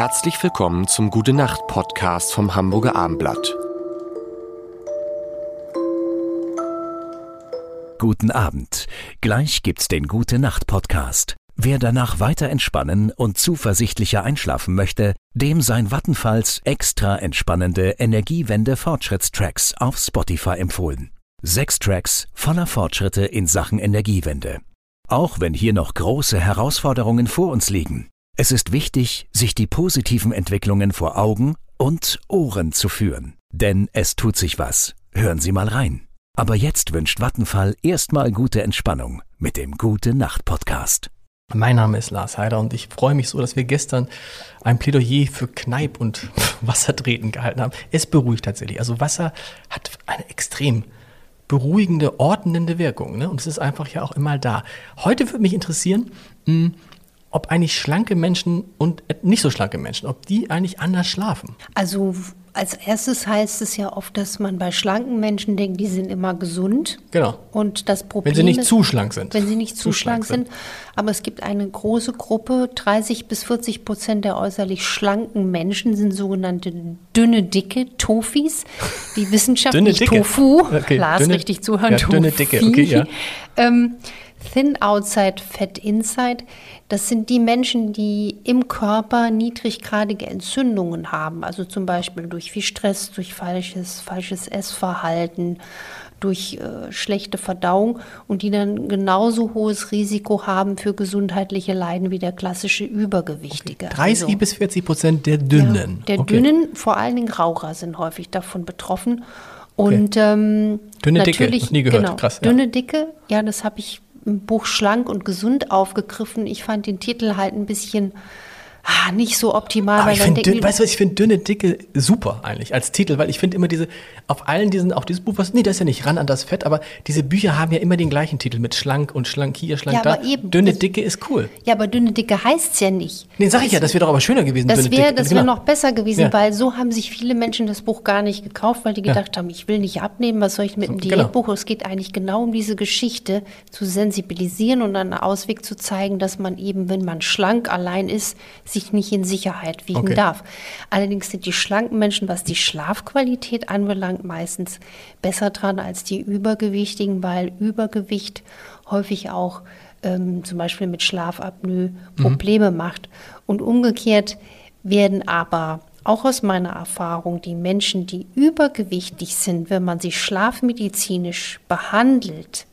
Herzlich willkommen zum Gute Nacht Podcast vom Hamburger Armblatt. Guten Abend. Gleich gibt's den Gute Nacht Podcast. Wer danach weiter entspannen und zuversichtlicher einschlafen möchte, dem sein Vattenfalls extra entspannende Energiewende Fortschrittstracks auf Spotify empfohlen. Sechs Tracks voller Fortschritte in Sachen Energiewende. Auch wenn hier noch große Herausforderungen vor uns liegen. Es ist wichtig, sich die positiven Entwicklungen vor Augen und Ohren zu führen. Denn es tut sich was. Hören Sie mal rein. Aber jetzt wünscht Vattenfall erstmal gute Entspannung mit dem Gute Nacht Podcast. Mein Name ist Lars Heider und ich freue mich so, dass wir gestern ein Plädoyer für Kneipp und Wassertreten gehalten haben. Es beruhigt tatsächlich. Also Wasser hat eine extrem beruhigende, ordnende Wirkung. Ne? Und es ist einfach ja auch immer da. Heute würde mich interessieren, mh, ob eigentlich schlanke Menschen und nicht so schlanke Menschen, ob die eigentlich anders schlafen. Also als erstes heißt es ja oft, dass man bei schlanken Menschen denkt, die sind immer gesund. Genau. Und das Problem Wenn sie nicht ist, zu schlank sind. Wenn sie nicht zu, Zu schlank schlank sind. Aber es gibt eine große Gruppe, 30 bis 40 Prozent der äußerlich schlanken Menschen sind sogenannte dünne, dicke Tofis, wie wissenschaftlich Dünne, dicke. Tofu. Okay, Lars, dünne- richtig zuhören, ja, Tofu. dünne, dicke, okay, ja. Ähm, Thin outside, fat inside. Das sind die Menschen, die im Körper niedriggradige Entzündungen haben. Also zum Beispiel durch viel Stress, durch falsches, falsches Essverhalten, durch äh, schlechte Verdauung und die dann genauso hohes Risiko haben für gesundheitliche Leiden wie der klassische Übergewichtige. 30 Also- bis 40 Prozent der Dünnen. ja, der Okay. Dünnen, vor allen Dingen Raucher sind häufig davon betroffen. Und ähm, Dünne Dicke, nie gehört. Genau, Krass, ja. Dünne Dicke, ja, das habe ich Buch Schlank und Gesund aufgegriffen. Ich fand den Titel halt ein bisschen ah, nicht so optimal, Aber weil ich finde, dünn, weißt du was, ich finde dünne, dicke super eigentlich als Titel, weil ich finde immer diese, auf allen diesen, auch dieses Buch, was, nee, das ist ja nicht ran an das Fett, aber diese Bücher haben ja immer den gleichen Titel mit schlank und schlank hier, schlank Ja, da. aber eben, dünne, dicke ist cool. ja, aber dünne Dicke heißt's ja nicht. Nee, sag ich ja, das wäre doch aber schöner gewesen, Das wäre dicke. das wär Genau. noch besser gewesen, Ja. weil so haben sich viele Menschen das Buch gar nicht gekauft, weil die gedacht haben, ich will nicht abnehmen, was soll ich mit dem Genau. Diätbuch? Es geht eigentlich genau um diese Geschichte zu sensibilisieren und einen Ausweg zu zeigen, dass man eben, wenn man schlank allein ist, sich nicht in Sicherheit wiegen Okay. darf. Allerdings sind die schlanken Menschen, was die Schlafqualität anbelangt, meistens besser dran als die Übergewichtigen, weil Übergewicht häufig auch ähm, zum Beispiel mit Schlafapnoe Probleme macht. Und umgekehrt werden aber auch aus meiner Erfahrung die Menschen, die übergewichtig sind, wenn man sie schlafmedizinisch behandelt,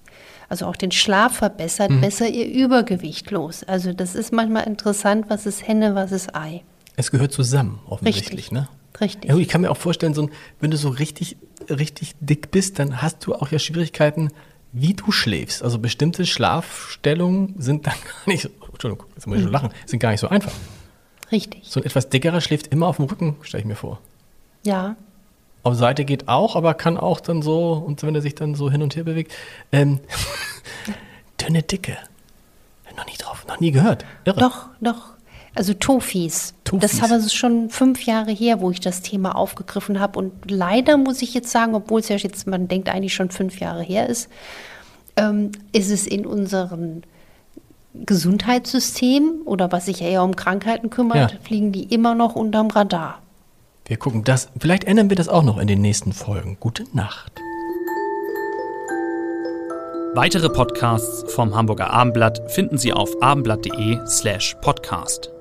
also auch den Schlaf verbessert, besser ihr Übergewicht los. Also das ist manchmal interessant, was ist Henne, was ist Ei. Es gehört zusammen, offensichtlich, Richtig. ne? Richtig. Ja, ich kann mir auch vorstellen, so ein, wenn du so richtig, richtig dick bist, dann hast du auch ja Schwierigkeiten, wie du schläfst. Also bestimmte Schlafstellungen sind dann gar nicht so, Entschuldigung, jetzt muss ich schon lachen, sind gar nicht so einfach. Richtig. So ein etwas dickerer schläft immer auf dem Rücken, stelle ich mir vor. Ja. Auf Seite geht auch, aber kann auch dann so, und wenn er sich dann so hin und her bewegt. Ähm, dünne Dicke. Noch nie drauf, noch nie gehört. Irre. Doch, doch. Also Tofis. Tofis. Das habe ich schon fünf Jahre her, wo ich das Thema aufgegriffen habe. Und leider muss ich jetzt sagen, obwohl es ja jetzt, man denkt eigentlich schon fünf Jahre her ist, ähm, ist es in unserem Gesundheitssystem oder was sich eher um Krankheiten kümmert, Ja. fliegen die immer noch unterm Radar. Wir gucken das. Vielleicht ändern wir das auch noch in den nächsten Folgen. Gute Nacht. Weitere Podcasts vom Hamburger Abendblatt finden Sie auf abendblatt.de slash podcast.